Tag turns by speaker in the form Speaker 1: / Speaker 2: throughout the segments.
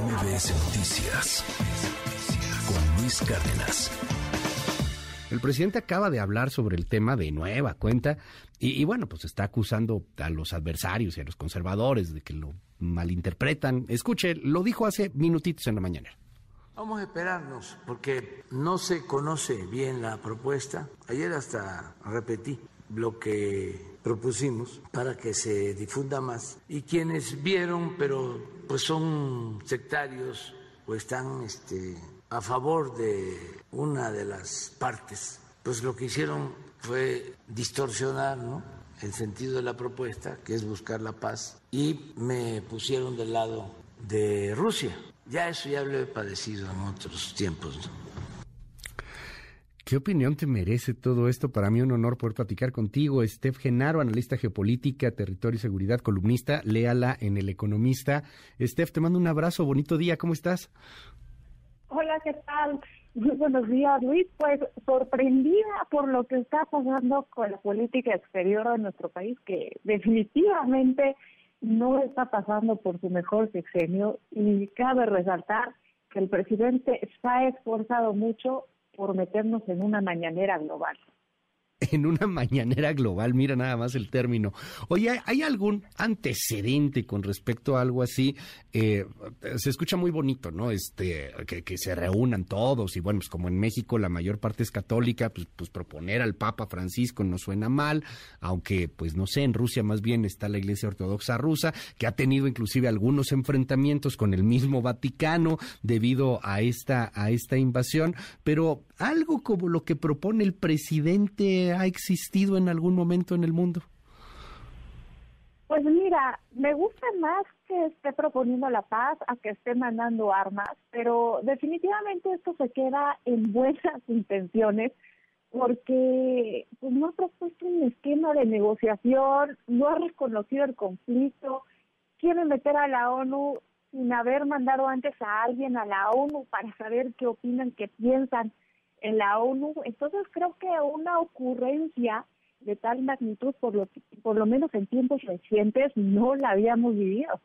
Speaker 1: MBS Noticias con Luis Cárdenas.
Speaker 2: El presidente acaba de hablar sobre el tema de nueva cuenta y, bueno, pues está acusando a los adversarios y a los conservadores de que lo malinterpretan. Escuche, lo dijo hace minutitos en la mañana.
Speaker 3: Vamos a esperarnos porque no se conoce bien la propuesta. Ayer hasta repetí lo que propusimos para que se difunda más. Y quienes vieron, pero pues son sectarios o están este, a favor de una de las partes, pues lo que hicieron fue distorsionar el sentido de la propuesta, que es buscar la paz, y me pusieron del lado de Rusia. Ya eso ya lo he padecido en otros tiempos.
Speaker 2: ¿Qué opinión te merece todo esto? Para mí un honor poder platicar contigo. Steph Genaro, analista geopolítica, territorio y seguridad, columnista, léala en El Economista. Steph, te mando un abrazo, bonito día, ¿cómo estás?
Speaker 4: Hola, ¿qué tal? Muy buenos días, Luis. Pues sorprendida por lo que está pasando con la política exterior de nuestro país, que definitivamente no está pasando por su mejor sexenio y cabe resaltar que el presidente se ha esforzado mucho por meternos en una mañanera global.
Speaker 2: En una mañanera global, mira nada más el término. Oye, ¿hay algún antecedente con respecto a algo así? Eh, se escucha muy bonito, ¿no? Este, que, se reúnan todos y bueno, pues como en México la mayor parte es católica, pues, pues proponer al Papa Francisco no suena mal, aunque pues no sé, en Rusia más bien está la Iglesia Ortodoxa rusa, que ha tenido inclusive algunos enfrentamientos con el mismo Vaticano debido a esta, a esta invasión, pero algo como lo que propone el presidente ha existido en algún momento en el mundo?
Speaker 4: Pues mira, me gusta más que esté proponiendo la paz a que esté mandando armas, pero definitivamente esto se queda en buenas intenciones porque pues, no ha propuesto un esquema de negociación, no ha reconocido el conflicto, quiere meter a la ONU sin haber mandado antes a alguien a la ONU para saber qué opinan, qué piensan en la ONU. Entonces creo que una ocurrencia de tal magnitud, por lo, por lo menos en tiempos recientes, no la habíamos vivido.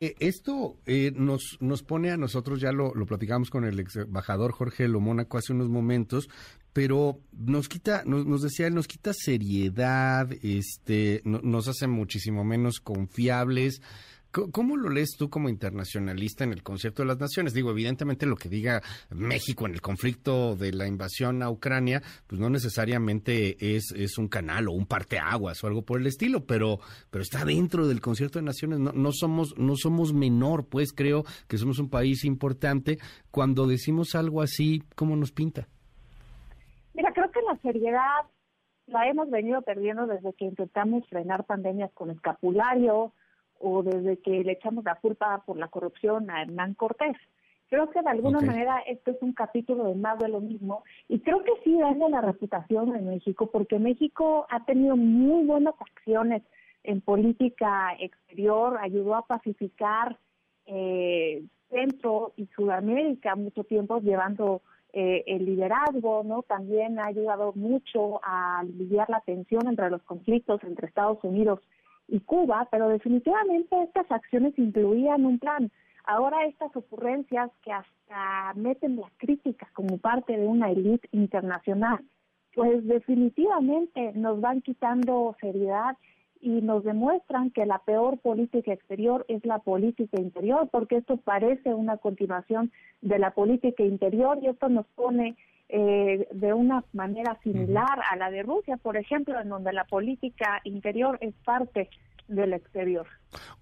Speaker 2: Eh, esto eh, nos, nos pone a nosotros, ya lo, lo platicamos con el ex embajador Jorge Lomónaco hace unos momentos, pero nos quita, nos, nos decía él, nos quita seriedad, este, nos hace muchísimo menos confiables. ¿Cómo lo lees tú como internacionalista en el concierto de las naciones? Digo, evidentemente lo que diga México en el conflicto de la invasión a Ucrania, pues no necesariamente es, es un canal o un parteaguas o algo por el estilo, pero, pero está dentro del concierto de naciones. No, no, somos, no somos menor, pues creo que somos un país importante. Cuando decimos algo así, ¿cómo nos pinta?
Speaker 4: Mira, creo que la seriedad la hemos venido perdiendo desde que intentamos frenar pandemias con escapulario, o desde que le echamos la culpa por la corrupción a Hernán Cortés. Creo que de alguna manera esto es un capítulo de más de lo mismo y creo que sí daña la reputación de México porque México ha tenido muy buenas acciones en política exterior, ayudó a pacificar eh, Centro y Sudamérica mucho tiempo llevando eh, el liderazgo, ¿no? También ha ayudado mucho a aliviar la tensión entre los conflictos entre Estados Unidos y Cuba, pero definitivamente estas acciones incluían un plan. Ahora estas ocurrencias que hasta meten la crítica como parte de una élite internacional, pues definitivamente nos van quitando seriedad y nos demuestran que la peor política exterior es la política interior, porque esto parece una continuación de la política interior y esto nos pone eh, de una manera similar a la de Rusia, por ejemplo, en donde la política interior es parte del exterior.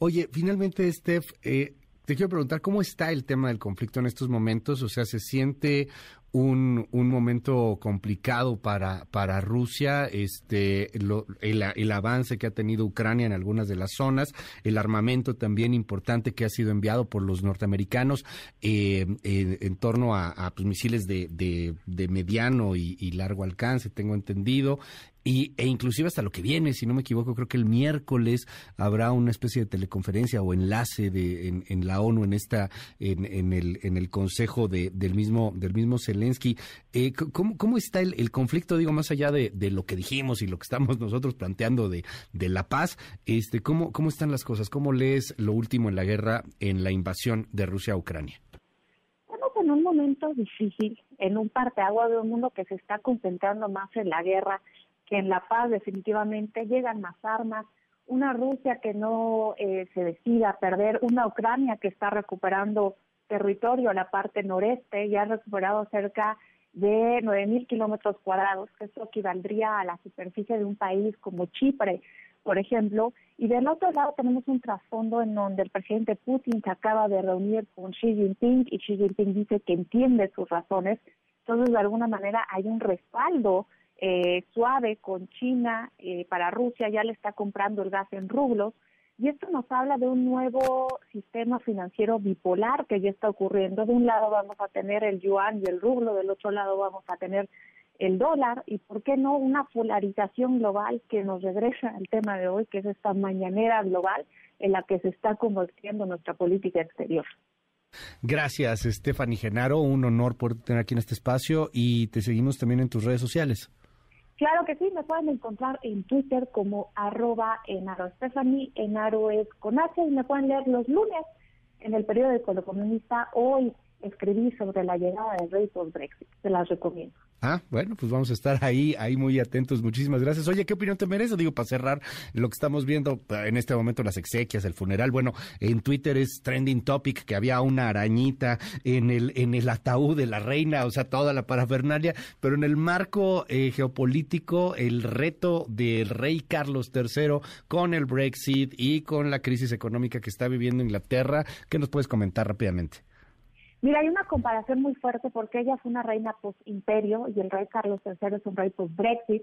Speaker 2: Oye, finalmente, Steph, eh, te quiero preguntar cómo está el tema del conflicto en estos momentos. O sea, ¿se siente un, un momento complicado para, para Rusia, este, el, avance que ha tenido Ucrania en algunas de las zonas, el armamento también importante que ha sido enviado por los norteamericanos eh, en torno a, pues, misiles de, de, mediano y, largo alcance, tengo entendido. Y, e inclusive hasta lo que viene, si no me equivoco, creo que el miércoles habrá una especie de teleconferencia o enlace de, en, la ONU en esta en, en, el en el consejo de, del mismo del mismo Zelensky. Eh, ¿cómo, ¿Cómo está el, el, conflicto? Digo más allá de, de, lo que dijimos y lo que estamos nosotros planteando de, de la paz. Este, ¿cómo cómo están las cosas? ¿Cómo lees lo último en la guerra en la invasión de Rusia a Ucrania?
Speaker 4: Estamos en un momento difícil, en un parteagua de un mundo que se está concentrando más en la guerra que en la paz definitivamente llegan más armas, una Rusia que no eh, se decida a perder, una Ucrania que está recuperando territorio, la parte noreste, ya ha recuperado cerca de 9.000 kilómetros cuadrados, que eso equivaldría a la superficie de un país como Chipre, por ejemplo. Y del otro lado tenemos un trasfondo en donde el presidente Putin se acaba de reunir con Xi Jinping y Xi Jinping dice que entiende sus razones. Entonces, de alguna manera, hay un respaldo eh, suave con China, eh, para Rusia ya le está comprando el gas en rublos, y esto nos habla de un nuevo sistema financiero bipolar que ya está ocurriendo. De un lado vamos a tener el yuan y el rublo, del otro lado vamos a tener el dólar y, ¿por qué no, una polarización global que nos regresa al tema de hoy, que es esta mañanera global en la que se está convirtiendo nuestra política exterior?
Speaker 2: Gracias, Stephanie Genaro. Un honor poder tener aquí en este espacio y te seguimos también en tus redes sociales.
Speaker 4: Claro que sí, me pueden encontrar en Twitter como arroba enaro Stephanie, enaro es con H y me pueden leer los lunes en el periódico Lo Comunista. Hoy escribí sobre la llegada del rey post-Brexit, se las recomiendo.
Speaker 2: Ah, bueno, pues vamos a estar ahí, ahí muy atentos. Muchísimas gracias. Oye, ¿qué opinión te merece? Digo, para cerrar lo que estamos viendo en este momento, las exequias, el funeral. Bueno, en Twitter es trending topic que había una arañita en el, en el ataúd de la reina, o sea, toda la parafernalia, pero en el marco eh, geopolítico, el reto del rey Carlos III con el Brexit y con la crisis económica que está viviendo Inglaterra, ¿qué nos puedes comentar rápidamente?
Speaker 4: Mira, hay una comparación muy fuerte porque ella fue una reina post-imperio y el rey Carlos III es un rey post-Brexit.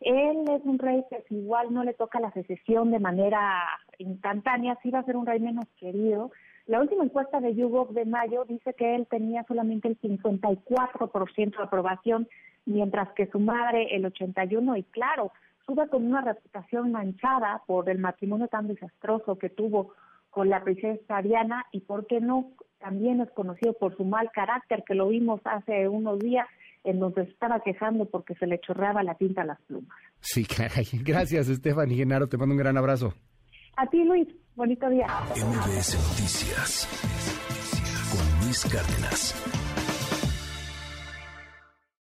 Speaker 4: Él es un rey que si igual no le toca la secesión de manera instantánea, sí va a ser un rey menos querido. La última encuesta de YouGov de mayo dice que él tenía solamente el 54% de aprobación, mientras que su madre el 81%. Y claro, sube con una reputación manchada por el matrimonio tan desastroso que tuvo con la princesa Diana y, ¿por qué no?, también es conocido por su mal carácter, que lo vimos hace unos días en donde estaba quejando porque se le chorreaba la tinta a las plumas.
Speaker 2: Sí, caray. Gracias, Estefan y Genaro. Te mando un gran abrazo.
Speaker 4: A ti, Luis. Bonito día.
Speaker 1: MBS Noticias con Luis Cárdenas.